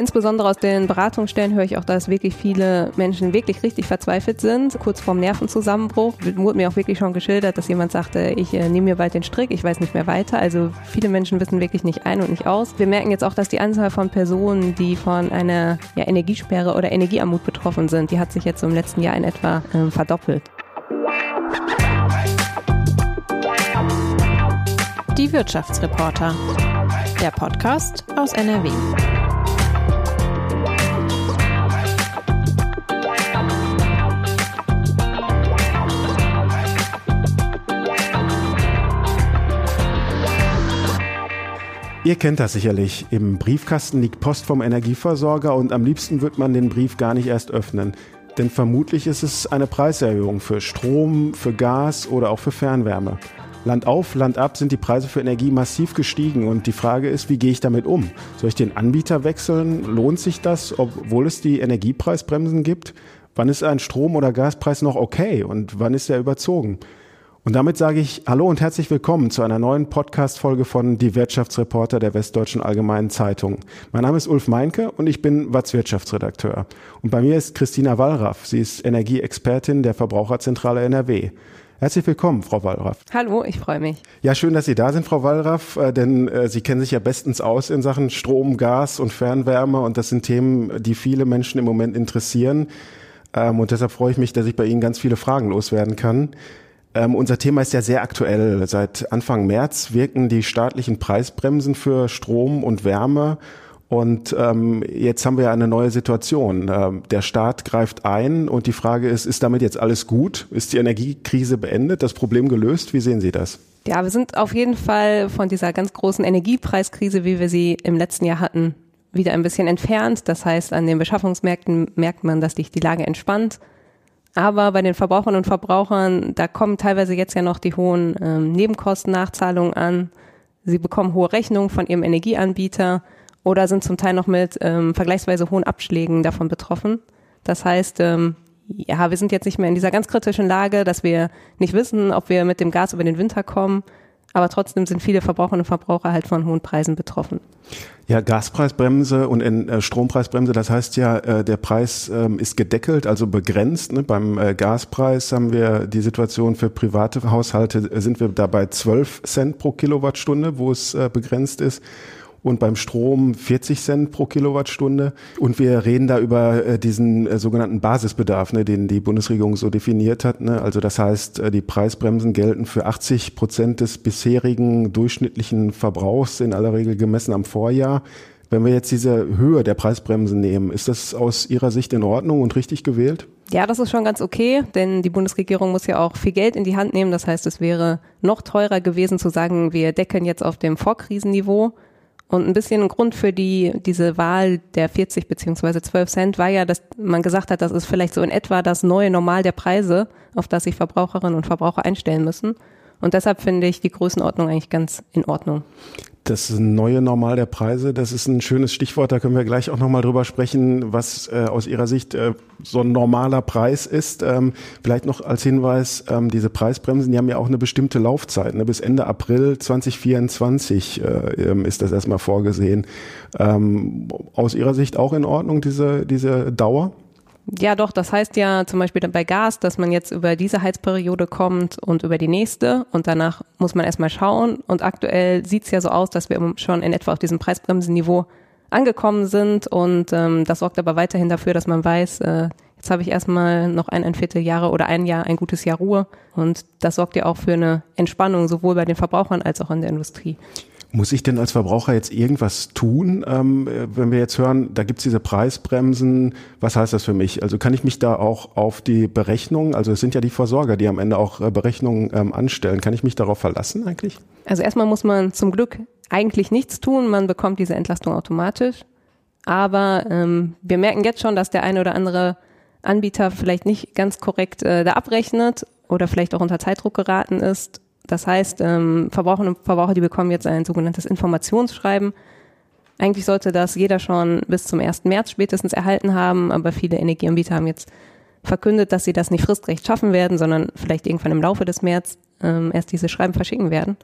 Insbesondere aus den Beratungsstellen höre ich auch, dass wirklich viele Menschen wirklich richtig verzweifelt sind, kurz vorm Nervenzusammenbruch. Wurde mir auch wirklich schon geschildert, dass jemand sagte, ich äh, nehme mir bald den Strick, ich weiß nicht mehr weiter. Also viele Menschen wissen wirklich nicht ein und nicht aus. Wir merken jetzt auch, dass die Anzahl von Personen, die von einer ja, Energiesperre oder Energiearmut betroffen sind, die hat sich jetzt im letzten Jahr in etwa äh, verdoppelt. Die Wirtschaftsreporter. Der Podcast aus NRW. Ihr kennt das sicherlich. Im Briefkasten liegt Post vom Energieversorger und am liebsten wird man den Brief gar nicht erst öffnen. Denn vermutlich ist es eine Preiserhöhung für Strom, für Gas oder auch für Fernwärme. Land auf, Land ab sind die Preise für Energie massiv gestiegen und die Frage ist, wie gehe ich damit um? Soll ich den Anbieter wechseln? Lohnt sich das, obwohl es die Energiepreisbremsen gibt? Wann ist ein Strom- oder Gaspreis noch okay und wann ist er überzogen? Und damit sage ich Hallo und herzlich willkommen zu einer neuen Podcast-Folge von Die Wirtschaftsreporter der Westdeutschen Allgemeinen Zeitung. Mein Name ist Ulf Meinke und ich bin Watz Wirtschaftsredakteur. Und bei mir ist Christina Wallraff. Sie ist Energieexpertin der Verbraucherzentrale NRW. Herzlich willkommen, Frau Wallraff. Hallo, ich freue mich. Ja, schön, dass Sie da sind, Frau Wallraff, äh, denn äh, Sie kennen sich ja bestens aus in Sachen Strom, Gas und Fernwärme und das sind Themen, die viele Menschen im Moment interessieren. Ähm, und deshalb freue ich mich, dass ich bei Ihnen ganz viele Fragen loswerden kann. Ähm, unser Thema ist ja sehr aktuell. Seit Anfang März wirken die staatlichen Preisbremsen für Strom und Wärme. Und ähm, jetzt haben wir ja eine neue Situation. Ähm, der Staat greift ein und die Frage ist, ist damit jetzt alles gut? Ist die Energiekrise beendet, das Problem gelöst? Wie sehen Sie das? Ja, wir sind auf jeden Fall von dieser ganz großen Energiepreiskrise, wie wir sie im letzten Jahr hatten, wieder ein bisschen entfernt. Das heißt, an den Beschaffungsmärkten merkt man, dass sich die Lage entspannt. Aber bei den Verbrauchern und Verbrauchern, da kommen teilweise jetzt ja noch die hohen ähm, Nebenkosten-Nachzahlungen an. Sie bekommen hohe Rechnungen von ihrem Energieanbieter oder sind zum Teil noch mit ähm, vergleichsweise hohen Abschlägen davon betroffen. Das heißt, ähm, ja, wir sind jetzt nicht mehr in dieser ganz kritischen Lage, dass wir nicht wissen, ob wir mit dem Gas über den Winter kommen. Aber trotzdem sind viele Verbraucherinnen und Verbraucher halt von hohen Preisen betroffen. Ja, Gaspreisbremse und äh, Strompreisbremse, das heißt ja, äh, der Preis ähm, ist gedeckelt, also begrenzt. Ne? Beim äh, Gaspreis haben wir die Situation für private Haushalte, sind wir da bei 12 Cent pro Kilowattstunde, wo es begrenzt ist und beim Strom 40 Cent pro Kilowattstunde. Und wir reden da über äh, diesen äh, sogenannten Basisbedarf, ne, den die Bundesregierung so definiert hat. Ne? Also das heißt, äh, die Preisbremsen gelten für 80 Prozent des bisherigen durchschnittlichen Verbrauchs, in aller Regel gemessen am Vorjahr. Wenn wir jetzt diese Höhe der Preisbremsen nehmen, ist das aus Ihrer Sicht in Ordnung und richtig gewählt? Ja, das ist schon ganz okay, denn die Bundesregierung muss ja auch viel Geld in die Hand nehmen. Das heißt, es wäre noch teurer gewesen zu sagen, wir deckeln jetzt auf dem Vorkrisenniveau. Und ein bisschen ein Grund für die, diese Wahl der 40 beziehungsweise 12 Cent war ja, dass man gesagt hat, das ist vielleicht so in etwa das neue Normal der Preise, auf das sich Verbraucherinnen und Verbraucher einstellen müssen. Und deshalb finde ich die Größenordnung eigentlich ganz in Ordnung das neue Normal der Preise, das ist ein schönes Stichwort, da können wir gleich auch nochmal drüber sprechen, was äh, aus Ihrer Sicht äh, so ein normaler Preis ist. Ähm, vielleicht noch als Hinweis, ähm, diese Preisbremsen, die haben ja auch eine bestimmte Laufzeit. Ne? Bis Ende April 2024 äh, ähm, ist das erstmal vorgesehen. Ähm, aus Ihrer Sicht auch in Ordnung, diese, diese Dauer? Ja, doch, das heißt ja zum Beispiel bei Gas, dass man jetzt über diese Heizperiode kommt und über die nächste und danach muss man erstmal schauen. Und aktuell sieht es ja so aus, dass wir schon in etwa auf diesem Preisbremsenniveau angekommen sind und ähm, das sorgt aber weiterhin dafür, dass man weiß, äh, jetzt habe ich erstmal noch ein, ein Vierteljahre oder ein Jahr, ein gutes Jahr Ruhe und das sorgt ja auch für eine Entspannung sowohl bei den Verbrauchern als auch in der Industrie. Muss ich denn als Verbraucher jetzt irgendwas tun, ähm, wenn wir jetzt hören, da gibt's diese Preisbremsen, was heißt das für mich? Also kann ich mich da auch auf die Berechnung, also es sind ja die Versorger, die am Ende auch äh, Berechnungen ähm, anstellen, kann ich mich darauf verlassen eigentlich? Also erstmal muss man zum Glück eigentlich nichts tun, man bekommt diese Entlastung automatisch. Aber ähm, wir merken jetzt schon, dass der eine oder andere Anbieter vielleicht nicht ganz korrekt äh, da abrechnet oder vielleicht auch unter Zeitdruck geraten ist das heißt, ähm, Verbraucherinnen und Verbraucher, die bekommen jetzt ein sogenanntes Informationsschreiben. Eigentlich sollte das jeder schon bis zum 1. März spätestens erhalten haben, aber viele Energieanbieter haben jetzt verkündet, dass sie das nicht fristrecht schaffen werden, sondern vielleicht irgendwann im Laufe des März ähm, erst diese Schreiben verschicken werden.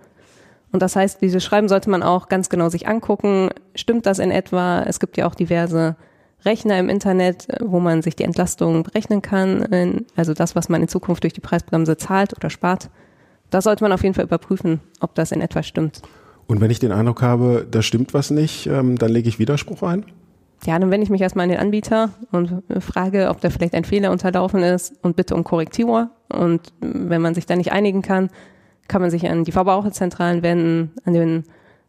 Und das heißt, dieses Schreiben sollte man auch ganz genau sich angucken. Stimmt das in etwa? Es gibt ja auch diverse Rechner im Internet, wo man sich die Entlastung berechnen kann. Also das, was man in Zukunft durch die Preisbremse zahlt oder spart. Da sollte man auf jeden Fall überprüfen, ob das in etwa stimmt. Und wenn ich den Eindruck habe, da stimmt was nicht, ähm, dann lege ich Widerspruch ein? Ja, dann wende ich mich erstmal an den Anbieter und frage, ob da vielleicht ein Fehler unterlaufen ist und bitte um Korrektur. Und wenn man sich da nicht einigen kann, kann man sich an die Verbraucherzentralen wenden, an, den,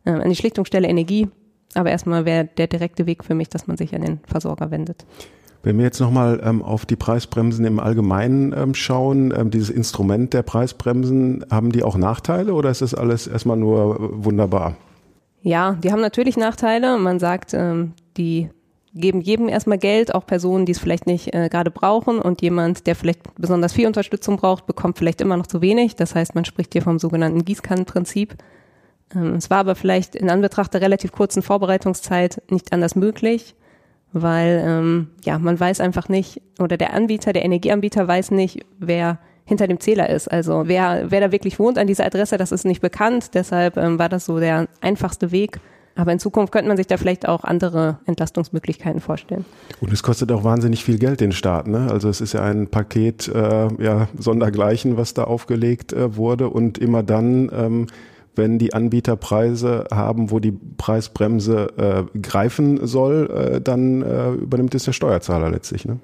äh, an die Schlichtungsstelle Energie. Aber erstmal wäre der direkte Weg für mich, dass man sich an den Versorger wendet. Wenn wir jetzt nochmal ähm, auf die Preisbremsen im Allgemeinen ähm, schauen, ähm, dieses Instrument der Preisbremsen, haben die auch Nachteile oder ist das alles erstmal nur äh, wunderbar? Ja, die haben natürlich Nachteile. Man sagt, ähm, die geben jedem erstmal Geld, auch Personen, die es vielleicht nicht äh, gerade brauchen und jemand, der vielleicht besonders viel Unterstützung braucht, bekommt vielleicht immer noch zu wenig. Das heißt, man spricht hier vom sogenannten Gießkannenprinzip. Ähm, es war aber vielleicht in Anbetracht der relativ kurzen Vorbereitungszeit nicht anders möglich, weil ähm, ja man weiß einfach nicht oder der Anbieter, der Energieanbieter weiß nicht, wer hinter dem Zähler ist. Also wer wer da wirklich wohnt an dieser Adresse, das ist nicht bekannt. Deshalb ähm, war das so der einfachste Weg aber in Zukunft könnte man sich da vielleicht auch andere Entlastungsmöglichkeiten vorstellen. Und es kostet auch wahnsinnig viel Geld den Staat. Ne? Also es ist ja ein Paket äh, ja, sondergleichen, was da aufgelegt äh, wurde. Und immer dann, ähm, wenn die Anbieter Preise haben, wo die Preisbremse äh, greifen soll, äh, dann äh, übernimmt es der Steuerzahler letztlich. Ne?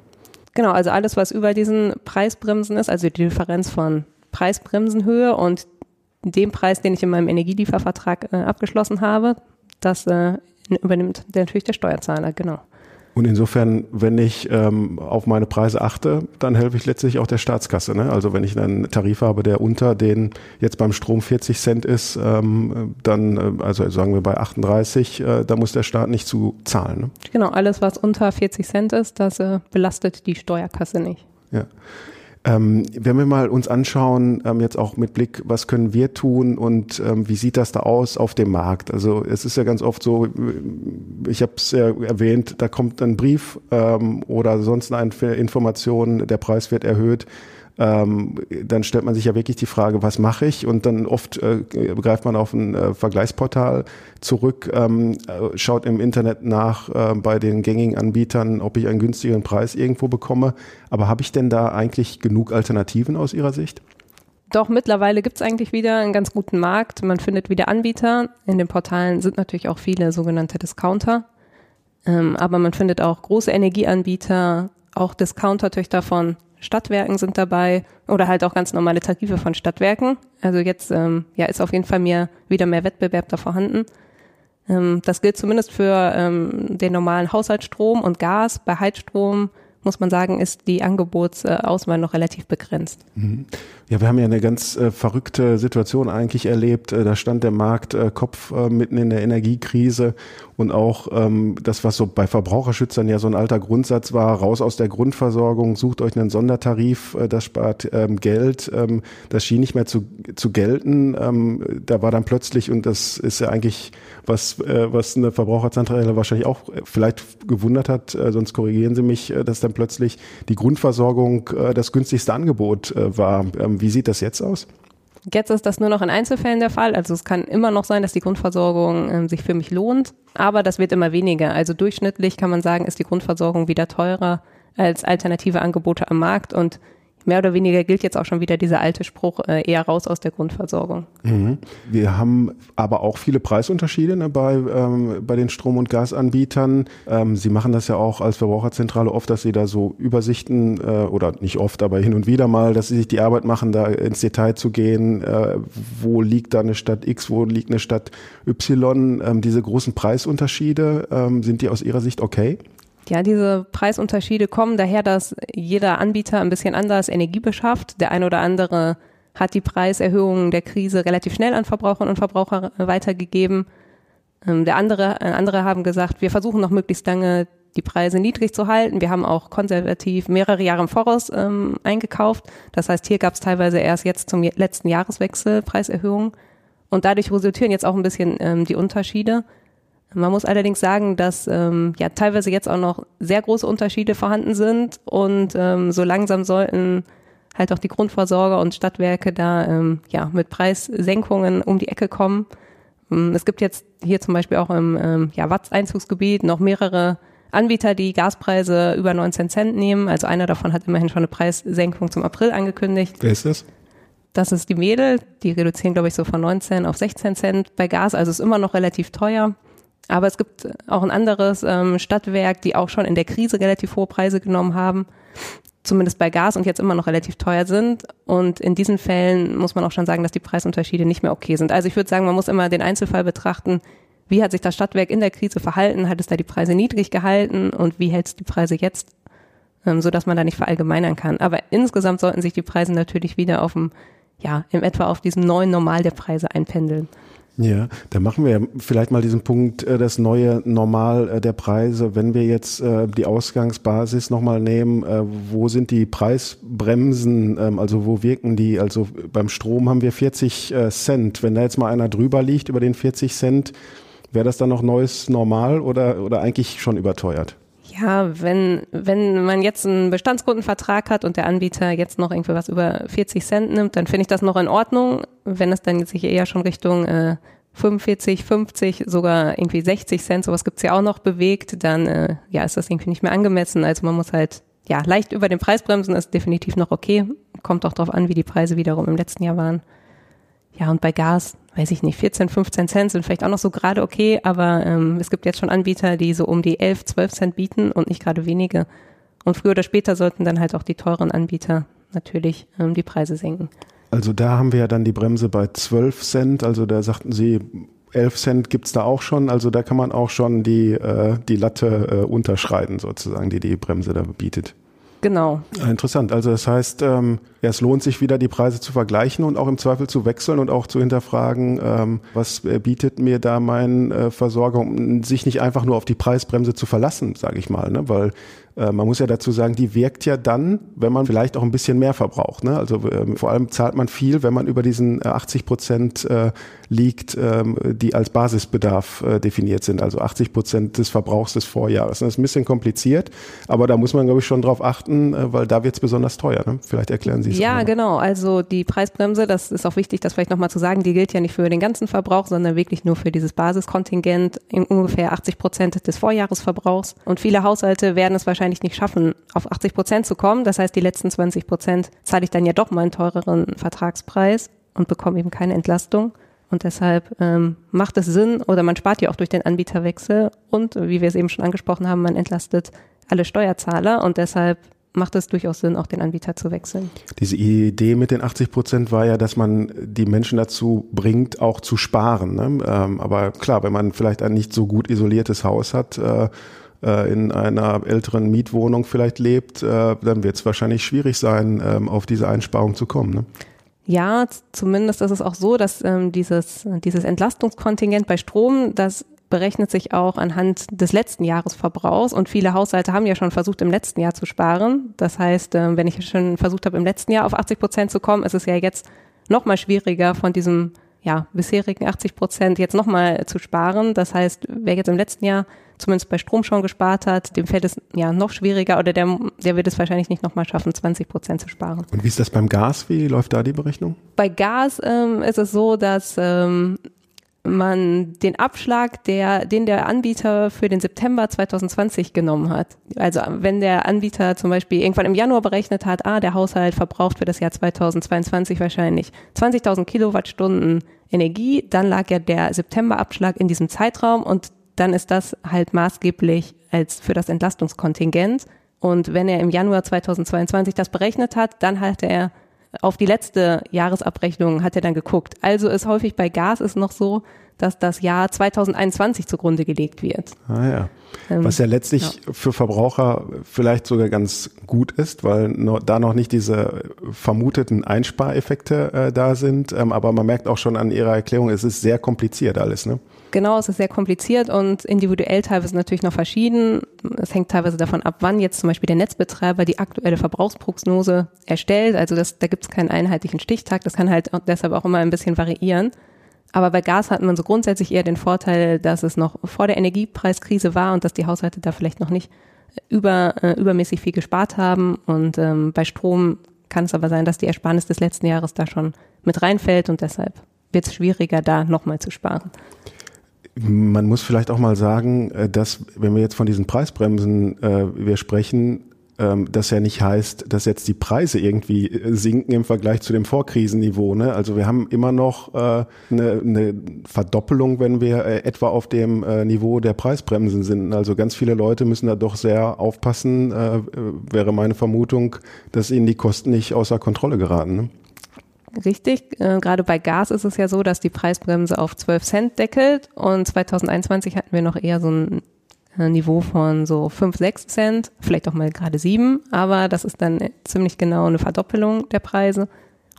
Genau, also alles, was über diesen Preisbremsen ist, also die Differenz von Preisbremsenhöhe und dem Preis, den ich in meinem Energieliefervertrag äh, abgeschlossen habe, das äh, übernimmt natürlich der Steuerzahler, genau. Und insofern, wenn ich ähm, auf meine Preise achte, dann helfe ich letztlich auch der Staatskasse. Ne? Also wenn ich einen Tarif habe, der unter den jetzt beim Strom 40 Cent ist, ähm, dann, äh, also sagen wir bei 38, äh, da muss der Staat nicht zu zahlen. Ne? Genau, alles was unter 40 Cent ist, das äh, belastet die Steuerkasse nicht. Ja. Ähm, wenn wir mal uns anschauen, ähm, jetzt auch mit Blick, was können wir tun und ähm, wie sieht das da aus auf dem Markt? Also es ist ja ganz oft so, ich habe es ja erwähnt, da kommt ein Brief ähm, oder sonst eine Information, der Preis wird erhöht ähm, dann stellt man sich ja wirklich die Frage, was mache ich? Und dann oft äh, greift man auf ein äh, Vergleichsportal zurück, ähm, äh, schaut im Internet nach äh, bei den gängigen Anbietern, ob ich einen günstigeren Preis irgendwo bekomme. Aber habe ich denn da eigentlich genug Alternativen aus Ihrer Sicht? Doch, mittlerweile gibt es eigentlich wieder einen ganz guten Markt. Man findet wieder Anbieter. In den Portalen sind natürlich auch viele sogenannte Discounter. Ähm, aber man findet auch große Energieanbieter, auch Discounter-Töchter von Stadtwerken sind dabei oder halt auch ganz normale Tarife von Stadtwerken. Also jetzt ähm, ja, ist auf jeden Fall mehr, wieder mehr Wettbewerb da vorhanden. Ähm, das gilt zumindest für ähm, den normalen Haushaltsstrom und Gas. Bei Heizstrom muss man sagen, ist die Angebotsauswahl noch relativ begrenzt. Mhm. Ja, wir haben ja eine ganz äh, verrückte Situation eigentlich erlebt. Äh, da stand der Markt äh, Kopf äh, mitten in der Energiekrise und auch ähm, das, was so bei Verbraucherschützern ja so ein alter Grundsatz war, raus aus der Grundversorgung, sucht euch einen Sondertarif, äh, das spart ähm, Geld. Ähm, das schien nicht mehr zu, zu gelten. Ähm, da war dann plötzlich, und das ist ja eigentlich was, äh, was eine Verbraucherzentrale wahrscheinlich auch vielleicht gewundert hat, sonst korrigieren Sie mich, dass dann plötzlich die Grundversorgung das günstigste Angebot war. Ähm, wie sieht das jetzt aus? Jetzt ist das nur noch in Einzelfällen der Fall. Also es kann immer noch sein, dass die Grundversorgung äh, sich für mich lohnt, aber das wird immer weniger. Also durchschnittlich kann man sagen, ist die Grundversorgung wieder teurer als alternative Angebote am Markt und mehr oder weniger gilt jetzt auch schon wieder dieser alte Spruch, äh, eher raus aus der Grundversorgung. Mhm. Wir haben aber auch viele Preisunterschiede ne, bei, ähm, bei den Strom- und Gasanbietern. Ähm, Sie machen das ja auch als Verbraucherzentrale oft, dass Sie da so Übersichten äh, oder nicht oft, aber hin und wieder mal, dass Sie sich die Arbeit machen, da ins Detail zu gehen, äh, wo liegt da eine Stadt X, wo liegt eine Stadt Y. Ähm, diese großen Preisunterschiede, ähm, sind die aus Ihrer Sicht okay? Ja, diese Preisunterschiede kommen daher, dass jeder Anbieter ein bisschen anders Energie beschafft. Der eine oder andere hat die Preiserhöhungen der Krise relativ schnell an Verbraucherinnen und Verbraucher weitergegeben. Ähm, der andere, äh, andere haben gesagt, wir versuchen noch möglichst lange die Preise niedrig zu halten. Wir haben auch konservativ mehrere Jahre im Voraus ähm, eingekauft. Das heißt, hier gab es teilweise erst jetzt zum letzten Jahreswechsel Preiserhöhungen. Und dadurch resultieren jetzt auch ein bisschen ähm, die Unterschiede. Man muss allerdings sagen, dass ähm, ja teilweise jetzt auch noch sehr große Unterschiede vorhanden sind und ähm, so langsam sollten halt auch die Grundversorger und Stadtwerke da ähm, ja mit Preissenkungen um die Ecke kommen. Ähm, es gibt jetzt hier zum Beispiel auch im ähm, ja, Watts-Einzugsgebiet noch mehrere Anbieter, die Gaspreise über 19 Cent nehmen. Also einer davon hat immerhin schon eine Preissenkung zum April angekündigt. Wer ist das? Das ist die Mädel. Die reduzieren, glaube ich, so von 19 auf 16 Cent bei Gas. Also ist immer noch relativ teuer. Aber es gibt auch ein anderes ähm, Stadtwerk, die auch schon in der Krise relativ hohe Preise genommen haben, zumindest bei Gas und jetzt immer noch relativ teuer sind. Und in diesen Fällen muss man auch schon sagen, dass die Preisunterschiede nicht mehr okay sind. Also ich würde sagen, man muss immer den Einzelfall betrachten. Wie hat sich das Stadtwerk in der Krise verhalten? Hat es da die Preise niedrig gehalten? Und wie hält es die Preise jetzt? Ähm, so man da nicht verallgemeinern kann. Aber insgesamt sollten sich die Preise natürlich wieder auf dem, ja, im etwa auf diesem neuen Normal der Preise einpendeln. Ja, da machen wir vielleicht mal diesen Punkt, äh, das neue Normal äh, der Preise. Wenn wir jetzt äh, die Ausgangsbasis nochmal nehmen, wo sind die Preisbremsen, ähm, also wo wirken die? Also beim Strom haben wir 40 Cent. Wenn da jetzt mal einer drüber liegt über den 40 Cent, wäre das dann noch neues Normal oder, oder eigentlich schon überteuert? Ja, wenn, wenn man jetzt einen Bestandskundenvertrag hat und der Anbieter jetzt noch irgendwie was über 40 Cent nimmt, dann finde ich das noch in Ordnung. Wenn es dann sich eher schon Richtung äh, 45, 50, sogar irgendwie 60 Cent, sowas gibt's ja auch noch bewegt, dann äh, ja, ist das irgendwie nicht mehr angemessen. Also man muss halt ja leicht über den Preis bremsen, ist definitiv noch okay. Kommt auch darauf an, wie die Preise wiederum im letzten Jahr waren. Ja, und bei Gas, weiß ich nicht, 14, 15 Cent sind vielleicht auch noch so gerade okay, aber ähm, es gibt jetzt schon Anbieter, die so um die 11, 12 Cent bieten und nicht gerade wenige. Und früher oder später sollten dann halt auch die teuren Anbieter natürlich ähm, die Preise senken. Also da haben wir ja dann die Bremse bei 12 Cent, also da sagten Sie, 11 Cent gibt's da auch schon, also da kann man auch schon die, äh, die Latte äh, unterschreiten sozusagen, die die Bremse da bietet. Genau. Interessant. Also das heißt, ähm, ja, es lohnt sich wieder, die Preise zu vergleichen und auch im Zweifel zu wechseln und auch zu hinterfragen, ähm, was äh, bietet mir da mein äh, Versorger, um sich nicht einfach nur auf die Preisbremse zu verlassen, sage ich mal, ne? weil äh, man muss ja dazu sagen, die wirkt ja dann, wenn man vielleicht auch ein bisschen mehr verbraucht. Ne? Also äh, vor allem zahlt man viel, wenn man über diesen 80 äh, Prozent äh, liegt, ähm, die als Basisbedarf äh, definiert sind. Also 80 Prozent des Verbrauchs des Vorjahres. Das ist ein bisschen kompliziert, aber da muss man, glaube ich, schon drauf achten, äh, weil da wird es besonders teuer. Ne? Vielleicht erklären Sie es. Ja, genau. Also die Preisbremse, das ist auch wichtig, das vielleicht nochmal zu sagen, die gilt ja nicht für den ganzen Verbrauch, sondern wirklich nur für dieses Basiskontingent in ungefähr 80 Prozent des Vorjahresverbrauchs. Und viele Haushalte werden es wahrscheinlich wahrscheinlich nicht schaffen, auf 80 Prozent zu kommen. Das heißt, die letzten 20 Prozent zahle ich dann ja doch mal einen teureren Vertragspreis und bekomme eben keine Entlastung. Und deshalb ähm, macht es Sinn oder man spart ja auch durch den Anbieterwechsel und wie wir es eben schon angesprochen haben, man entlastet alle Steuerzahler und deshalb macht es durchaus Sinn, auch den Anbieter zu wechseln. Diese Idee mit den 80 Prozent war ja, dass man die Menschen dazu bringt, auch zu sparen. Ne? Ähm, aber klar, wenn man vielleicht ein nicht so gut isoliertes Haus hat äh, in einer älteren Mietwohnung vielleicht lebt, äh, dann wird es wahrscheinlich schwierig sein, ähm, auf diese Einsparung zu kommen. Ne? Ja, zumindest ist es auch so, dass ähm, dieses, dieses Entlastungskontingent bei Strom, das berechnet sich auch anhand des letzten Jahresverbrauchs und viele Haushalte haben ja schon versucht, im letzten Jahr zu sparen. Das heißt, äh, wenn ich schon versucht habe, im letzten Jahr auf 80 Prozent zu kommen, ist es ja jetzt noch mal schwieriger, von diesem ja, bisherigen 80 Prozent jetzt nochmal zu sparen. Das heißt, wer jetzt im letzten Jahr zumindest bei Strom schon gespart hat, dem fällt es ja noch schwieriger oder der, der wird es wahrscheinlich nicht nochmal schaffen, 20 Prozent zu sparen. Und wie ist das beim Gas? Wie läuft da die Berechnung? Bei Gas ähm, ist es so, dass ähm, man den Abschlag, der, den der Anbieter für den September 2020 genommen hat. Also wenn der Anbieter zum Beispiel irgendwann im Januar berechnet hat, ah, der Haushalt verbraucht für das Jahr 2022 wahrscheinlich 20.000 Kilowattstunden Energie, dann lag ja der Septemberabschlag in diesem Zeitraum und dann ist das halt maßgeblich als für das Entlastungskontingent. Und wenn er im Januar 2022 das berechnet hat, dann hat er auf die letzte Jahresabrechnung hat er dann geguckt. Also ist häufig bei Gas ist noch so, dass das Jahr 2021 zugrunde gelegt wird. Ah ja. Ähm, Was ja letztlich ja. für Verbraucher vielleicht sogar ganz gut ist, weil no, da noch nicht diese vermuteten Einspareffekte äh, da sind. Ähm, aber man merkt auch schon an Ihrer Erklärung, es ist sehr kompliziert alles, ne? Genau, es ist sehr kompliziert und individuell teilweise natürlich noch verschieden. Es hängt teilweise davon ab, wann jetzt zum Beispiel der Netzbetreiber die aktuelle Verbrauchsprognose erstellt. Also das, da gibt es keinen einheitlichen Stichtag. Das kann halt deshalb auch immer ein bisschen variieren. Aber bei Gas hat man so grundsätzlich eher den Vorteil, dass es noch vor der Energiepreiskrise war und dass die Haushalte da vielleicht noch nicht über, äh, übermäßig viel gespart haben. Und ähm, bei Strom kann es aber sein, dass die Ersparnis des letzten Jahres da schon mit reinfällt und deshalb wird es schwieriger, da nochmal zu sparen. Man muss vielleicht auch mal sagen, äh, dass wenn wir jetzt von diesen Preisbremsen äh, wir sprechen, ähm, das ja nicht heißt, dass jetzt die Preise irgendwie äh, sinken im Vergleich zu dem Vorkrisenniveau. Ne? Also wir haben immer noch äh, eine, eine Verdoppelung, wenn wir äh, etwa auf dem äh, Niveau der Preisbremsen sind. Also ganz viele Leute müssen da doch sehr aufpassen, äh, wäre meine Vermutung, dass ihnen die Kosten nicht außer Kontrolle geraten. Ne? Richtig, äh, gerade bei Gas ist es ja so, dass die Preisbremse auf 12 Cent deckelt und 2021 hatten wir noch eher so ein äh, Niveau von so 5, 6 Cent, vielleicht auch mal gerade 7, aber das ist dann ziemlich genau eine Verdoppelung der Preise.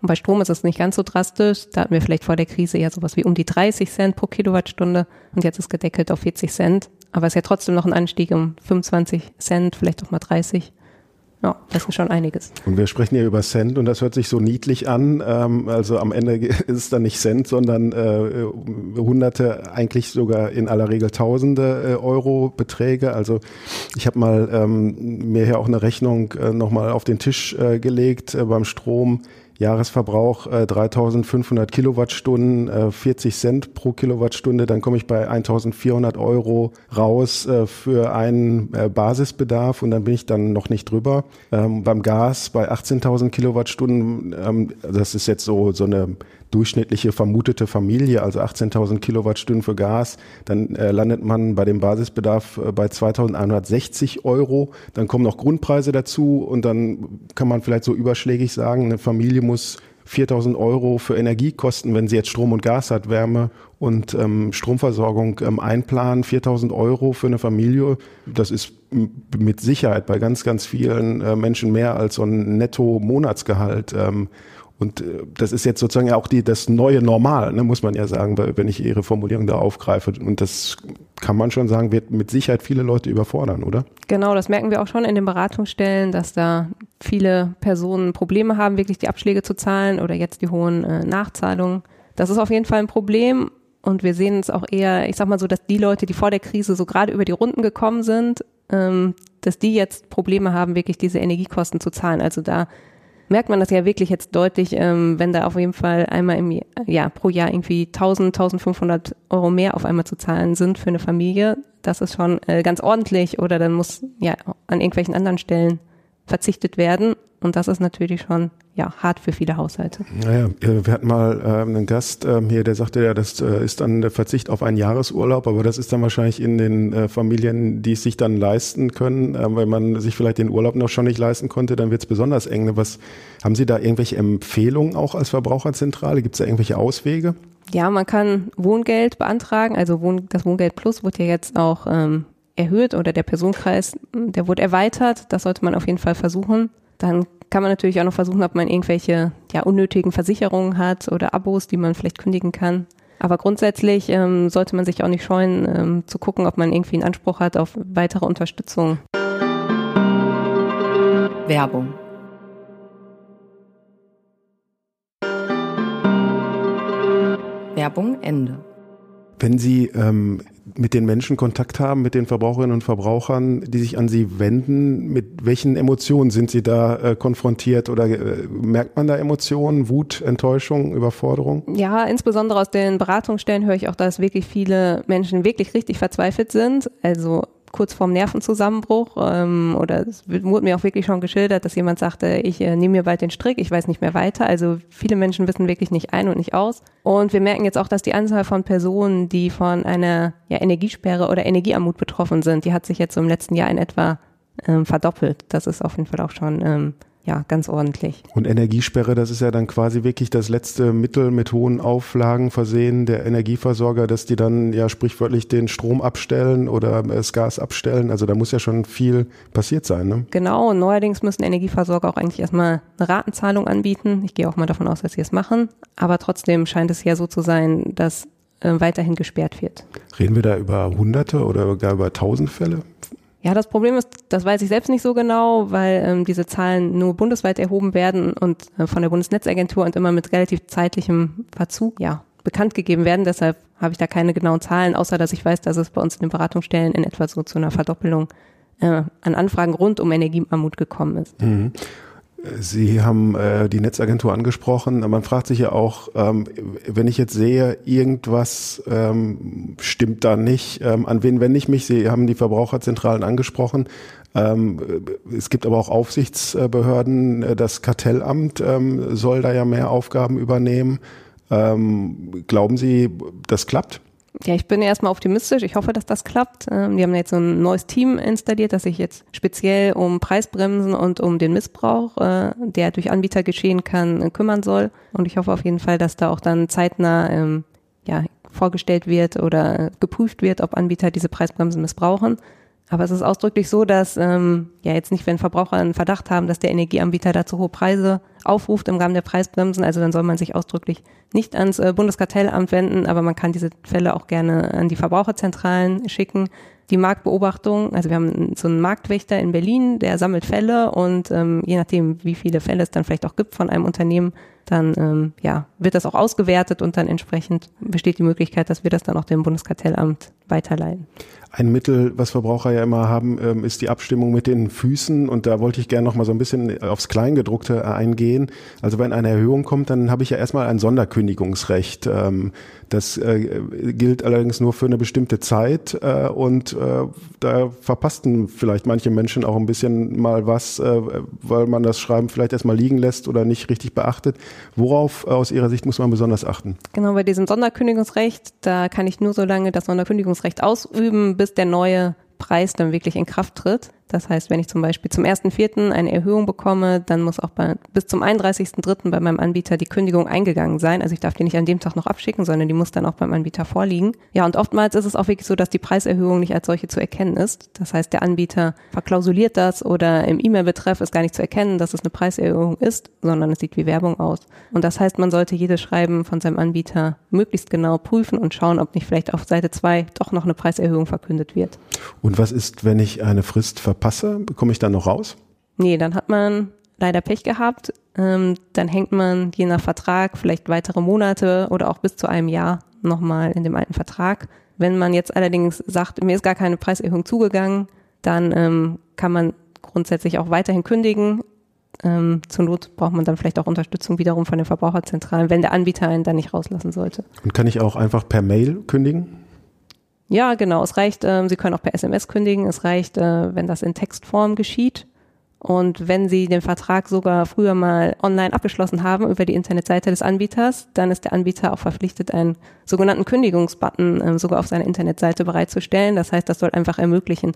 Und bei Strom ist es nicht ganz so drastisch. Da hatten wir vielleicht vor der Krise eher sowas wie um die 30 Cent pro Kilowattstunde und jetzt ist gedeckelt auf 40 Cent. Aber es ist ja trotzdem noch ein Anstieg um 25 Cent, vielleicht auch mal 30. Ja, das ist schon einiges. Und wir sprechen hier über Cent und das hört sich so niedlich an. Ähm, also am Ende ist es dann nicht Cent, sondern äh, Hunderte, eigentlich sogar in aller Regel Tausende äh, Euro Beträge. Also ich habe mal ähm, mir hier auch eine Rechnung äh, nochmal auf den Tisch äh, gelegt äh, beim Strom Jahresverbrauch äh, 3500 Kilowattstunden, äh, 40 Cent pro Kilowattstunde, dann komme ich bei 1400 Euro raus äh, für einen äh, Basisbedarf und dann bin ich dann noch nicht drüber. Ähm, beim Gas bei 18.000 Kilowattstunden, ähm, das ist jetzt so, so eine durchschnittliche vermutete Familie, also 18.000 Kilowattstunden für Gas, dann äh, landet man bei dem Basisbedarf äh, bei 2.160 Euro. Dann kommen noch Grundpreise dazu und dann kann man vielleicht so überschlägig sagen, eine Familie muss 4000 Euro für Energie kosten, wenn sie jetzt Strom und Gas hat, Wärme und ähm, Stromversorgung ähm, einplanen. 4000 Euro für eine Familie, das ist mit Sicherheit bei ganz, ganz vielen äh, Menschen mehr als so ein Netto-Monatsgehalt. Ähm, und äh, das ist jetzt sozusagen auch die, das neue Normal, ne, muss man ja sagen, wenn ich Ihre Formulierung da aufgreife. Und das kann man schon sagen, wird mit Sicherheit viele Leute überfordern, oder? Genau, das merken wir auch schon in den Beratungsstellen, dass da viele Personen Probleme haben, wirklich die Abschläge zu zahlen oder jetzt die hohen äh, Nachzahlungen. Das ist auf jeden Fall ein Problem. Und wir sehen es auch eher, ich sag mal so, dass die Leute, die vor der Krise so gerade über die Runden gekommen sind, ähm, dass die jetzt Probleme haben, wirklich diese Energiekosten zu zahlen. Also da merkt man das ja wirklich jetzt deutlich, ähm, wenn da auf jeden Fall einmal im Jahr pro Jahr irgendwie 1000, 1500 Euro mehr auf einmal zu zahlen sind für eine Familie. Das ist schon äh, ganz ordentlich oder dann muss ja an irgendwelchen anderen Stellen verzichtet werden. Und das ist natürlich schon ja, hart für viele Haushalte. Naja, wir hatten mal ähm, einen Gast ähm, hier, der sagte ja, das äh, ist dann der Verzicht auf einen Jahresurlaub, aber das ist dann wahrscheinlich in den äh, Familien, die es sich dann leisten können. Äh, wenn man sich vielleicht den Urlaub noch schon nicht leisten konnte, dann wird es besonders eng. Was haben Sie da irgendwelche Empfehlungen auch als Verbraucherzentrale? Gibt es da irgendwelche Auswege? Ja, man kann Wohngeld beantragen. Also Wohn das Wohngeld Plus wird ja jetzt auch ähm, erhöht oder der Personenkreis, der wurde erweitert. Das sollte man auf jeden Fall versuchen. Dann kann man natürlich auch noch versuchen, ob man irgendwelche ja, unnötigen Versicherungen hat oder Abos, die man vielleicht kündigen kann. Aber grundsätzlich ähm, sollte man sich auch nicht scheuen, ähm, zu gucken, ob man irgendwie einen Anspruch hat auf weitere Unterstützung. Werbung. Werbung Ende. Wenn Sie ähm, mit den Menschen Kontakt haben, mit den Verbraucherinnen und Verbrauchern, die sich an Sie wenden, mit welchen Emotionen sind Sie da äh, konfrontiert oder äh, merkt man da Emotionen, Wut, Enttäuschung, Überforderung? Ja, insbesondere aus den Beratungsstellen höre ich auch, dass wirklich viele Menschen wirklich richtig verzweifelt sind. Also kurz vorm Nervenzusammenbruch ähm, oder es wurde mir auch wirklich schon geschildert, dass jemand sagte, ich äh, nehme mir bald den Strick, ich weiß nicht mehr weiter. Also viele Menschen wissen wirklich nicht ein und nicht aus. Und wir merken jetzt auch, dass die Anzahl von Personen, die von einer ja, Energiesperre oder Energiearmut betroffen sind, die hat sich jetzt im letzten Jahr in etwa ähm, verdoppelt. Das ist auf jeden Fall auch schon ähm, ja, ganz ordentlich. Und Energiesperre, das ist ja dann quasi wirklich das letzte Mittel mit hohen Auflagen versehen der Energieversorger, dass die dann ja sprichwörtlich den Strom abstellen oder das Gas abstellen. Also da muss ja schon viel passiert sein. Ne? Genau, und neuerdings müssen Energieversorger auch eigentlich erstmal eine Ratenzahlung anbieten. Ich gehe auch mal davon aus, dass sie es machen. Aber trotzdem scheint es ja so zu sein, dass äh, weiterhin gesperrt wird. Reden wir da über Hunderte oder gar über Tausend Fälle? Ja, das Problem ist, das weiß ich selbst nicht so genau, weil ähm, diese Zahlen nur bundesweit erhoben werden und äh, von der Bundesnetzagentur und immer mit relativ zeitlichem Verzug, ja, bekannt gegeben werden. Deshalb habe ich da keine genauen Zahlen, außer dass ich weiß, dass es bei uns in den Beratungsstellen in etwa so zu einer Verdoppelung äh, an Anfragen rund um Energiearmut gekommen ist. Mhm. Sie haben äh, die Netzagentur angesprochen. Man fragt sich ja auch, ähm, wenn ich jetzt sehe, irgendwas ähm, stimmt da nicht, ähm, an wen wende ich mich? Sie haben die Verbraucherzentralen angesprochen. Ähm, es gibt aber auch Aufsichtsbehörden. Das Kartellamt ähm, soll da ja mehr Aufgaben übernehmen. Ähm, glauben Sie, das klappt? Ja, ich bin erstmal optimistisch. Ich hoffe, dass das klappt. Ähm, die haben jetzt so ein neues Team installiert, das sich jetzt speziell um Preisbremsen und um den Missbrauch, äh, der durch Anbieter geschehen kann, äh, kümmern soll. Und ich hoffe auf jeden Fall, dass da auch dann zeitnah ähm, ja, vorgestellt wird oder geprüft wird, ob Anbieter diese Preisbremsen missbrauchen. Aber es ist ausdrücklich so, dass ähm, ja jetzt nicht, wenn Verbraucher einen Verdacht haben, dass der Energieanbieter da zu hohe Preise aufruft im Rahmen der Preisbremsen, also dann soll man sich ausdrücklich nicht ans äh, Bundeskartellamt wenden, aber man kann diese Fälle auch gerne an die Verbraucherzentralen schicken. Die Marktbeobachtung, also wir haben so einen Marktwächter in Berlin, der sammelt Fälle und ähm, je nachdem, wie viele Fälle es dann vielleicht auch gibt von einem Unternehmen, dann ähm, ja, wird das auch ausgewertet und dann entsprechend besteht die Möglichkeit, dass wir das dann auch dem Bundeskartellamt weiterleiten. Ein Mittel, was Verbraucher ja immer haben, ähm, ist die Abstimmung mit den Füßen. Und da wollte ich gerne noch mal so ein bisschen aufs Kleingedruckte eingehen. Also wenn eine Erhöhung kommt, dann habe ich ja erstmal ein Sonderkündigungsrecht. Ähm, das äh, gilt allerdings nur für eine bestimmte Zeit. Äh, und äh, da verpassten vielleicht manche Menschen auch ein bisschen mal was, weil man das Schreiben vielleicht erstmal liegen lässt oder nicht richtig beachtet. Worauf aus Ihrer Sicht muss man besonders achten? Genau, bei diesem Sonderkündigungsrecht, da kann ich nur so lange das Sonderkündigungsrecht ausüben, bis der neue Preis dann wirklich in Kraft tritt. Das heißt, wenn ich zum Beispiel zum 1.4. eine Erhöhung bekomme, dann muss auch bei, bis zum 31.3. bei meinem Anbieter die Kündigung eingegangen sein. Also ich darf die nicht an dem Tag noch abschicken, sondern die muss dann auch beim Anbieter vorliegen. Ja, und oftmals ist es auch wirklich so, dass die Preiserhöhung nicht als solche zu erkennen ist. Das heißt, der Anbieter verklausuliert das oder im E-Mail-Betreff ist gar nicht zu erkennen, dass es eine Preiserhöhung ist, sondern es sieht wie Werbung aus. Und das heißt, man sollte jedes Schreiben von seinem Anbieter möglichst genau prüfen und schauen, ob nicht vielleicht auf Seite 2 doch noch eine Preiserhöhung verkündet wird. Und was ist, wenn ich eine Frist verpasse? Verpasse, bekomme ich dann noch raus? Nee, dann hat man leider Pech gehabt. Ähm, dann hängt man je nach Vertrag vielleicht weitere Monate oder auch bis zu einem Jahr nochmal in dem alten Vertrag. Wenn man jetzt allerdings sagt, mir ist gar keine Preiserhöhung zugegangen, dann ähm, kann man grundsätzlich auch weiterhin kündigen. Ähm, zur Not braucht man dann vielleicht auch Unterstützung wiederum von den Verbraucherzentralen, wenn der Anbieter einen dann nicht rauslassen sollte. Und kann ich auch einfach per Mail kündigen? Ja, genau. Es reicht, äh, Sie können auch per SMS kündigen. Es reicht, äh, wenn das in Textform geschieht. Und wenn Sie den Vertrag sogar früher mal online abgeschlossen haben über die Internetseite des Anbieters, dann ist der Anbieter auch verpflichtet, einen sogenannten Kündigungsbutton äh, sogar auf seiner Internetseite bereitzustellen. Das heißt, das soll einfach ermöglichen,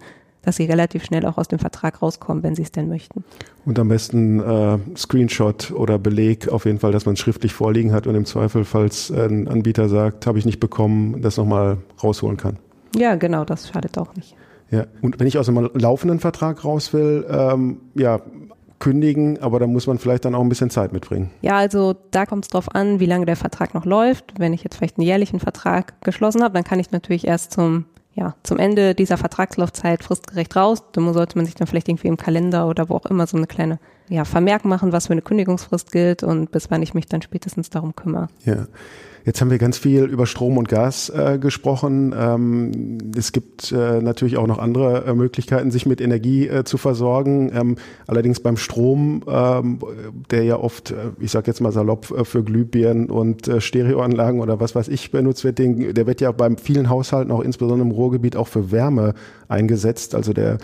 dass Sie relativ schnell auch aus dem Vertrag rauskommen, wenn Sie es denn möchten. Und am besten äh, Screenshot oder Beleg auf jeden Fall, dass man es schriftlich vorliegen hat und im Zweifel, falls ein Anbieter sagt, habe ich nicht bekommen, das nochmal rausholen kann. Ja, genau, das schadet auch nicht. Ja, und wenn ich aus einem laufenden Vertrag raus will, ähm, ja, kündigen, aber da muss man vielleicht dann auch ein bisschen Zeit mitbringen. Ja, also da kommt es drauf an, wie lange der Vertrag noch läuft. Wenn ich jetzt vielleicht einen jährlichen Vertrag geschlossen habe, dann kann ich natürlich erst zum ja, zum Ende dieser Vertragslaufzeit fristgerecht raus. Da sollte man sich dann vielleicht irgendwie im Kalender oder wo auch immer so eine kleine ja, Vermerk machen, was für eine Kündigungsfrist gilt und bis wann ich mich dann spätestens darum kümmere. Ja. Jetzt haben wir ganz viel über Strom und Gas äh, gesprochen. Ähm, es gibt äh, natürlich auch noch andere äh, Möglichkeiten, sich mit Energie äh, zu versorgen. Ähm, allerdings beim Strom, ähm, der ja oft, äh, ich sage jetzt mal salopp, äh, für Glühbirnen und Stereoanlagen oder was weiß ich benutzt wird, den, der wird ja bei vielen Haushalten, auch insbesondere im Ruhrgebiet, auch für Wärme eingesetzt. Also der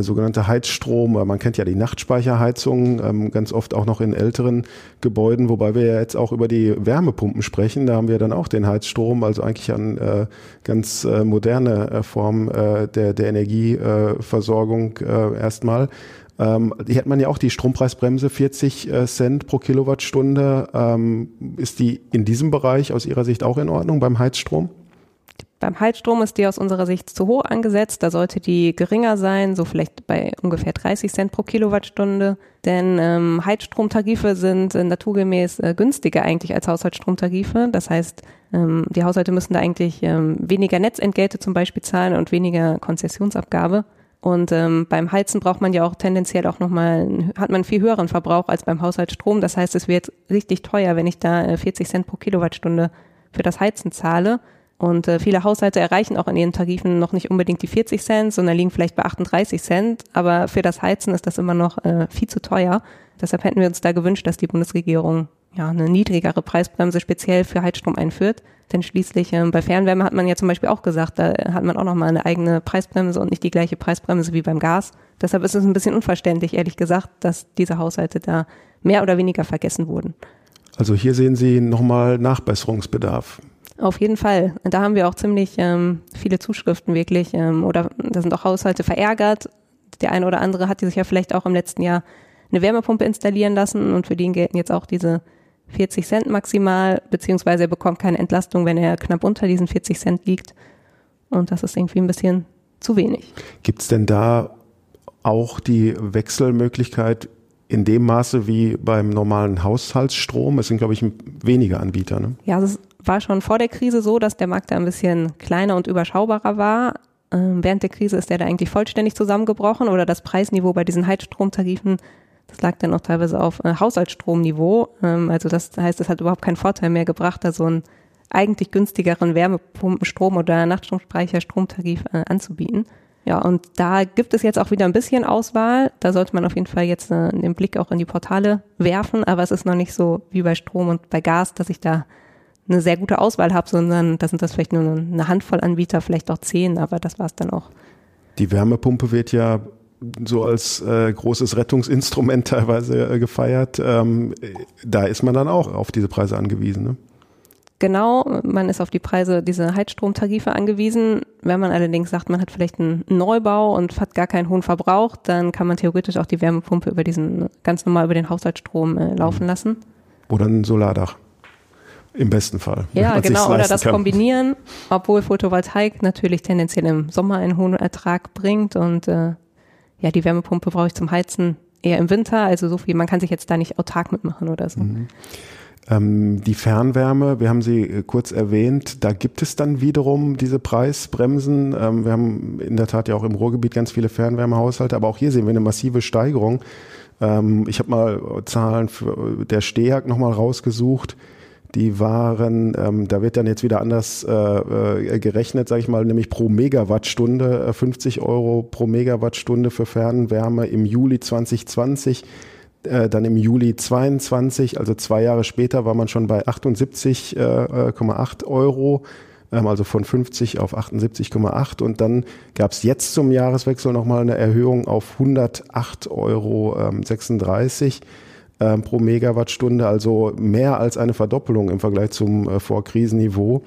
sogenannte Heizstrom. Man kennt ja die Nachtspeicherheizung, ähm, ganz oft auch noch in älteren Gebäuden, wobei wir ja jetzt auch über die Wärmepumpen sprechen. Da haben wir dann auch den Heizstrom, also eigentlich eine äh, ganz äh, moderne äh, Form äh, der, der Energieversorgung äh, erstmal. Ähm, hier hat man ja auch die Strompreisbremse, 40 äh, Cent pro Kilowattstunde. Ähm, ist die in diesem Bereich aus Ihrer Sicht auch in Ordnung beim Heizstrom? Beim Heizstrom ist die aus unserer Sicht zu hoch angesetzt. Da sollte die geringer sein, so vielleicht bei ungefähr 30 Cent pro Kilowattstunde. Denn ähm, Heizstromtarife sind äh, naturgemäß äh, günstiger eigentlich als Haushaltsstromtarife. Das heißt, ähm, die Haushalte müssen da eigentlich ähm, weniger Netzentgelte zum Beispiel zahlen und weniger Konzessionsabgabe. Und ähm, beim Heizen braucht man ja auch tendenziell auch nochmal, hat man viel höheren Verbrauch als beim Haushaltsstrom. Das heißt, es wird richtig teuer, wenn ich da äh, 40 Cent pro Kilowattstunde für das Heizen zahle. Und äh, viele Haushalte erreichen auch in ihren Tarifen noch nicht unbedingt die 40 Cent, sondern liegen vielleicht bei 38 Cent. Aber für das Heizen ist das immer noch äh, viel zu teuer. Deshalb hätten wir uns da gewünscht, dass die Bundesregierung ja eine niedrigere Preisbremse speziell für Heizstrom einführt. Denn schließlich ähm, bei Fernwärme hat man ja zum Beispiel auch gesagt, da hat man auch nochmal eine eigene Preisbremse und nicht die gleiche Preisbremse wie beim Gas. Deshalb ist es ein bisschen unverständlich, ehrlich gesagt, dass diese Haushalte da mehr oder weniger vergessen wurden. Also hier sehen Sie nochmal Nachbesserungsbedarf. Auf jeden Fall. Da haben wir auch ziemlich ähm, viele Zuschriften wirklich. Ähm, oder da sind auch Haushalte verärgert. Der eine oder andere hat sich ja vielleicht auch im letzten Jahr eine Wärmepumpe installieren lassen und für den gelten jetzt auch diese 40 Cent maximal, beziehungsweise er bekommt keine Entlastung, wenn er knapp unter diesen 40 Cent liegt. Und das ist irgendwie ein bisschen zu wenig. Gibt es denn da auch die Wechselmöglichkeit in dem Maße wie beim normalen Haushaltsstrom? Es sind, glaube ich, weniger Anbieter. Ne? Ja, es war schon vor der Krise so, dass der Markt da ein bisschen kleiner und überschaubarer war. Ähm, während der Krise ist der da eigentlich vollständig zusammengebrochen oder das Preisniveau bei diesen Heizstromtarifen das lag dann auch teilweise auf äh, Haushaltsstromniveau. Ähm, also das heißt, es hat überhaupt keinen Vorteil mehr gebracht, da so einen eigentlich günstigeren Wärmepumpenstrom oder Nachtstromspeicherstromtarif äh, anzubieten. Ja, und da gibt es jetzt auch wieder ein bisschen Auswahl. Da sollte man auf jeden Fall jetzt äh, den Blick auch in die Portale werfen, aber es ist noch nicht so wie bei Strom und bei Gas, dass ich da eine sehr gute Auswahl habe, sondern da sind das vielleicht nur eine Handvoll Anbieter, vielleicht auch zehn, aber das war es dann auch. Die Wärmepumpe wird ja so als äh, großes Rettungsinstrument teilweise äh, gefeiert. Ähm, da ist man dann auch auf diese Preise angewiesen. Ne? Genau, man ist auf die Preise diese Heizstromtarife angewiesen. Wenn man allerdings sagt, man hat vielleicht einen Neubau und hat gar keinen hohen Verbrauch, dann kann man theoretisch auch die Wärmepumpe über diesen ganz normal über den Haushaltsstrom äh, laufen mhm. lassen. Oder ein Solardach. Im besten Fall. Ja, genau, oder das kann. kombinieren, obwohl Photovoltaik natürlich tendenziell im Sommer einen hohen Ertrag bringt und äh, ja, die Wärmepumpe brauche ich zum Heizen eher im Winter, also so viel, man kann sich jetzt da nicht autark mitmachen oder so. Mhm. Ähm, die Fernwärme, wir haben sie äh, kurz erwähnt, da gibt es dann wiederum diese Preisbremsen. Ähm, wir haben in der Tat ja auch im Ruhrgebiet ganz viele Fernwärmehaushalte, aber auch hier sehen wir eine massive Steigerung. Ähm, ich habe mal Zahlen für der STEAG nochmal rausgesucht die waren, ähm, da wird dann jetzt wieder anders äh, äh, gerechnet, sage ich mal, nämlich pro Megawattstunde, äh, 50 Euro pro Megawattstunde für Fernwärme im Juli 2020. Äh, dann im Juli 22, also zwei Jahre später, war man schon bei 78,8 äh, äh, Euro, ähm, also von 50 auf 78,8 und dann gab es jetzt zum Jahreswechsel nochmal eine Erhöhung auf 108,36 Euro. Ähm, pro Megawattstunde, also mehr als eine Verdoppelung im Vergleich zum äh, Vorkrisenniveau.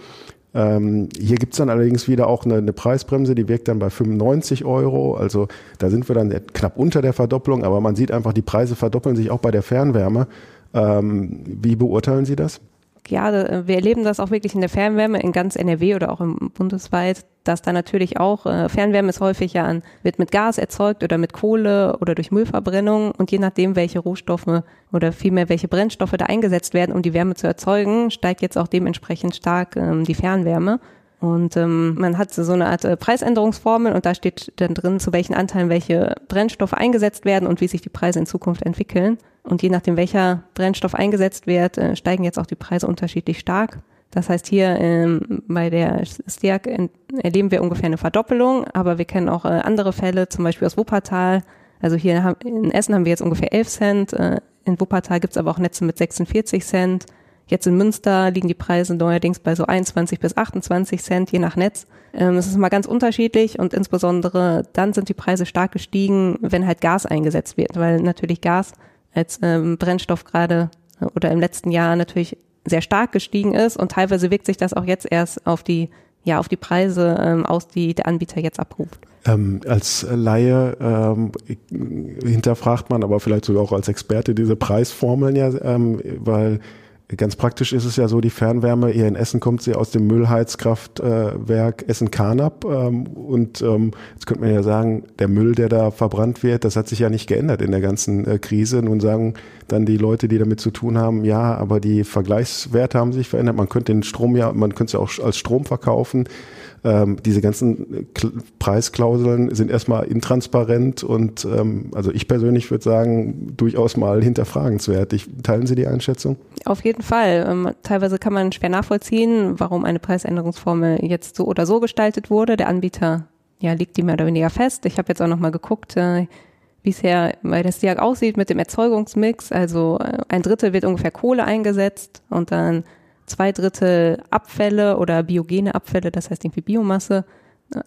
Ähm, hier gibt's dann allerdings wieder auch eine, eine, Preisbremse, die wirkt dann bei 95 Euro. Also da sind wir dann knapp unter der Verdopplung, aber man sieht einfach, die Preise verdoppeln sich auch bei der Fernwärme. Ähm, wie beurteilen Sie das? Ja, wir erleben das auch wirklich in der Fernwärme in ganz NRW oder auch im bundesweit, dass da natürlich auch äh, Fernwärme ist häufig ja an, wird mit Gas erzeugt oder mit Kohle oder durch Müllverbrennung und je nachdem, welche Rohstoffe oder vielmehr welche Brennstoffe da eingesetzt werden, um die Wärme zu erzeugen, steigt jetzt auch dementsprechend stark ähm, die Fernwärme. Und ähm, man hat so eine Art äh, Preisänderungsformel und da steht dann drin, zu welchen Anteilen welche Brennstoffe eingesetzt werden und wie sich die Preise in Zukunft entwickeln. Und je nachdem, welcher Brennstoff eingesetzt wird, äh, steigen jetzt auch die Preise unterschiedlich stark. Das heißt, hier ähm, bei der STIAG erleben wir ungefähr eine Verdoppelung, aber wir kennen auch äh, andere Fälle, zum Beispiel aus Wuppertal. Also hier in Essen haben wir jetzt ungefähr 11 Cent, äh, in Wuppertal gibt's aber auch Netze mit 46 Cent. Jetzt in Münster liegen die Preise neuerdings bei so 21 bis 28 Cent, je nach Netz. Ähm, es ist mal ganz unterschiedlich und insbesondere dann sind die Preise stark gestiegen, wenn halt Gas eingesetzt wird, weil natürlich Gas als ähm, Brennstoff gerade äh, oder im letzten Jahr natürlich sehr stark gestiegen ist und teilweise wirkt sich das auch jetzt erst auf die ja auf die Preise ähm, aus, die der Anbieter jetzt abruft. Ähm, als Laie ähm, hinterfragt man, aber vielleicht sogar auch als Experte diese Preisformeln ja, ähm, weil Ganz praktisch ist es ja so, die Fernwärme hier in Essen kommt sie aus dem Müllheizkraftwerk Essen-Karnap. Ähm, und ähm, jetzt könnte man ja sagen, der Müll, der da verbrannt wird, das hat sich ja nicht geändert in der ganzen äh, Krise. Nun sagen dann die Leute, die damit zu tun haben, ja, aber die Vergleichswerte haben sich verändert. Man könnte den Strom ja, man könnte es ja auch als Strom verkaufen. Ähm, diese ganzen K Preisklauseln sind erstmal intransparent und ähm, also ich persönlich würde sagen, durchaus mal hinterfragenswert. Ich, teilen Sie die Einschätzung? Auf jeden Fall. Ähm, teilweise kann man schwer nachvollziehen, warum eine Preisänderungsformel jetzt so oder so gestaltet wurde. Der Anbieter ja, liegt die mehr oder weniger fest. Ich habe jetzt auch nochmal geguckt, äh, bisher bei der STIAG aussieht mit dem Erzeugungsmix. Also äh, ein Drittel wird ungefähr Kohle eingesetzt und dann zwei Drittel Abfälle oder biogene Abfälle, das heißt irgendwie Biomasse.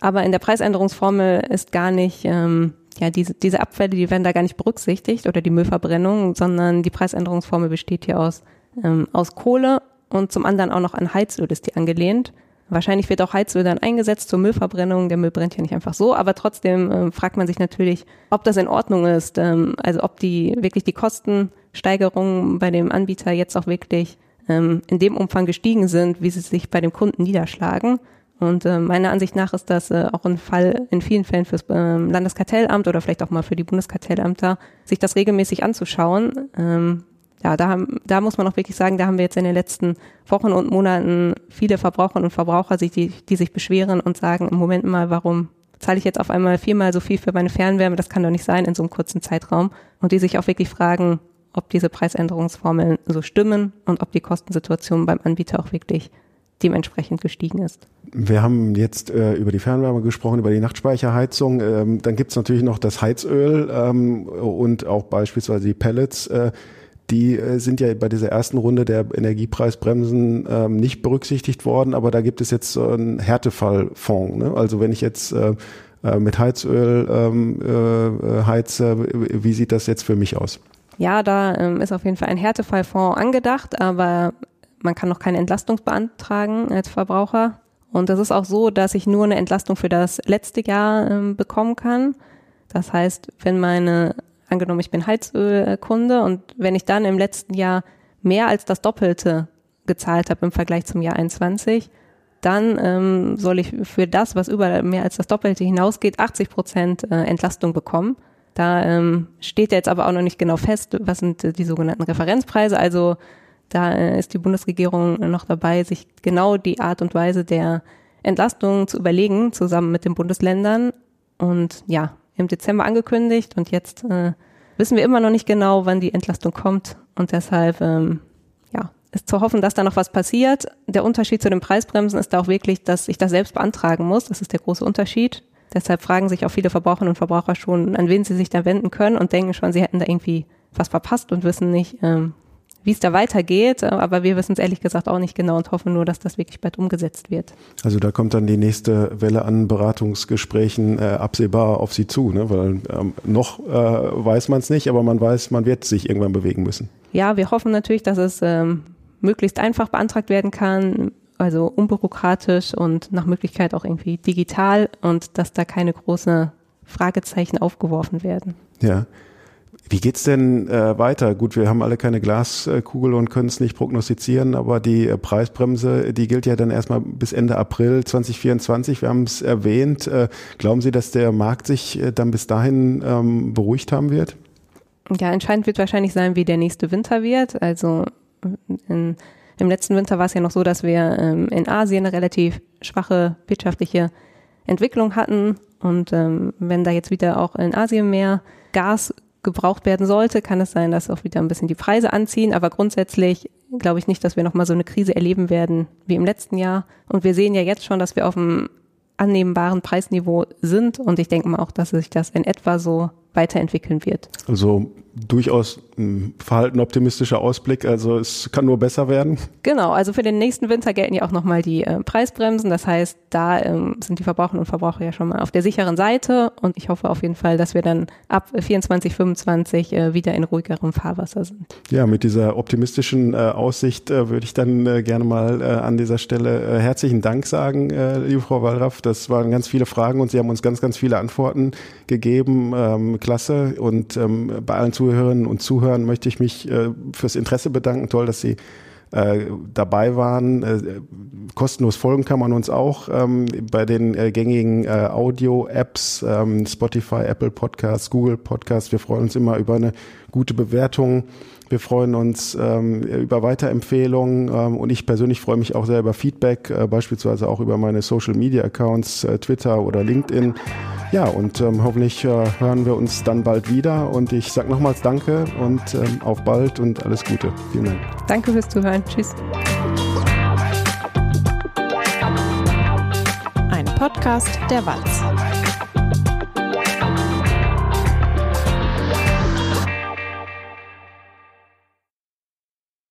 Aber in der Preisänderungsformel ist gar nicht, ähm, ja, diese, diese Abfälle, die werden da gar nicht berücksichtigt oder die Müllverbrennung, sondern die Preisänderungsformel besteht hier aus, ähm, aus Kohle und zum anderen auch noch an Heizöl ist die angelehnt. Wahrscheinlich wird auch Heizöl dann eingesetzt zur Müllverbrennung. Der Müll brennt ja nicht einfach so, aber trotzdem ähm, fragt man sich natürlich, ob das in Ordnung ist. Ähm, also ob die wirklich die Kostensteigerungen bei dem Anbieter jetzt auch wirklich ähm, in dem Umfang gestiegen sind, wie sie sich bei dem Kunden niederschlagen. Und äh, meiner Ansicht nach ist das äh, auch ein Fall in vielen Fällen fürs äh, Landeskartellamt oder vielleicht auch mal für die Bundeskartellamter, sich das regelmäßig anzuschauen. Ähm, ja, da, haben, da muss man auch wirklich sagen, da haben wir jetzt in den letzten Wochen und Monaten viele Verbraucherinnen und Verbraucher, die, die sich beschweren und sagen, im Moment mal, warum zahle ich jetzt auf einmal viermal so viel für meine Fernwärme? Das kann doch nicht sein in so einem kurzen Zeitraum. Und die sich auch wirklich fragen, ob diese Preisänderungsformeln so stimmen und ob die Kostensituation beim Anbieter auch wirklich dementsprechend gestiegen ist. Wir haben jetzt äh, über die Fernwärme gesprochen, über die Nachtspeicherheizung. Ähm, dann gibt es natürlich noch das Heizöl ähm, und auch beispielsweise die Pellets. Äh, die äh, sind ja bei dieser ersten Runde der Energiepreisbremsen ähm, nicht berücksichtigt worden, aber da gibt es jetzt so einen Härtefallfonds. Ne? Also wenn ich jetzt äh, äh mit Heizöl ähm, äh, heize, wie sieht das jetzt für mich aus? Ja, da ähm, ist auf jeden Fall ein Härtefallfonds angedacht, aber man kann noch keine Entlastung beantragen als Verbraucher. Und das ist auch so, dass ich nur eine Entlastung für das letzte Jahr ähm, bekommen kann. Das heißt, wenn meine, angenommen, ich bin Heizölkunde und wenn ich dann im letzten Jahr mehr als das Doppelte gezahlt habe im Vergleich zum Jahr 21, dann ähm, soll ich für das, was über mehr als das Doppelte hinausgeht, 80 Prozent äh, Entlastung bekommen. Da ähm, steht jetzt aber auch noch nicht genau fest, was sind die sogenannten Referenzpreise. Also da äh, ist die Bundesregierung noch dabei, sich genau die Art und Weise der Entlastung zu überlegen, zusammen mit den Bundesländern. Und ja, im Dezember angekündigt und jetzt äh, wissen wir immer noch nicht genau, wann die Entlastung kommt. Und deshalb ähm, ja, ist zu hoffen, dass da noch was passiert. Der Unterschied zu den Preisbremsen ist da auch wirklich, dass ich das selbst beantragen muss. Das ist der große Unterschied. Deshalb fragen sich auch viele Verbraucherinnen und Verbraucher schon, an wen sie sich da wenden können und denken schon, sie hätten da irgendwie was verpasst und wissen nicht, ähm, wie es da weitergeht. Aber wir wissen es ehrlich gesagt auch nicht genau und hoffen nur, dass das wirklich bald umgesetzt wird. Also da kommt dann die nächste Welle an Beratungsgesprächen äh, absehbar auf Sie zu, ne? weil ähm, noch äh, weiß man es nicht, aber man weiß, man wird sich irgendwann bewegen müssen. Ja, wir hoffen natürlich, dass es ähm, möglichst einfach beantragt werden kann, also unbürokratisch und nach Möglichkeit auch irgendwie digital und dass da keine großen Fragezeichen aufgeworfen werden. Ja. Wie geht's denn äh, weiter? Gut, wir haben alle keine Glaskugel und können es nicht prognostizieren, aber die äh, Preisbremse, die gilt ja dann erstmal bis Ende April 2024. Wir haben es erwähnt. Äh, glauben Sie, dass der Markt sich äh, dann bis dahin ähm, beruhigt haben wird? Ja, entscheidend wird wahrscheinlich sein, wie der nächste Winter wird. Also in im letzten Winter war es ja noch so, dass wir ähm, in Asien eine relativ schwache wirtschaftliche Entwicklung hatten. Und ähm, wenn da jetzt wieder auch in Asien mehr Gas gebraucht werden sollte, kann es sein, dass auch wieder ein bisschen die Preise anziehen. Aber grundsätzlich glaube ich nicht, dass wir nochmal so eine Krise erleben werden wie im letzten Jahr. Und wir sehen ja jetzt schon, dass wir auf einem annehmbaren Preisniveau sind. Und ich denke mal auch, dass sich das in etwa so weiterentwickeln wird. Also durchaus ein verhalten optimistischer Ausblick. Also es kann nur besser werden. Genau, also für den nächsten Winter gelten ja auch nochmal die äh, Preisbremsen. Das heißt, da ähm, sind die Verbraucherinnen und Verbraucher ja schon mal auf der sicheren Seite. Und ich hoffe auf jeden Fall, dass wir dann ab 24, 25 äh, wieder in ruhigerem Fahrwasser sind. Ja, mit dieser optimistischen äh, Aussicht äh, würde ich dann äh, gerne mal äh, an dieser Stelle herzlichen Dank sagen, liebe Frau Wallraff. Das waren ganz viele Fragen und Sie haben uns ganz, ganz viele Antworten gegeben. Ähm, klasse. Und ähm, bei allen Zuhörerinnen und Zuhörern möchte ich mich äh, fürs Interesse bedanken. Toll, dass Sie äh, dabei waren. Äh, kostenlos folgen kann man uns auch ähm, bei den äh, gängigen äh, Audio-Apps, ähm, Spotify, Apple Podcasts, Google Podcasts. Wir freuen uns immer über eine gute Bewertung. Wir freuen uns ähm, über Weiterempfehlungen ähm, und ich persönlich freue mich auch sehr über Feedback, äh, beispielsweise auch über meine Social Media Accounts, äh, Twitter oder LinkedIn. Ja, und ähm, hoffentlich äh, hören wir uns dann bald wieder. Und ich sage nochmals Danke und ähm, auf bald und alles Gute. Vielen Dank. Danke fürs Zuhören. Tschüss. Ein Podcast der Walz.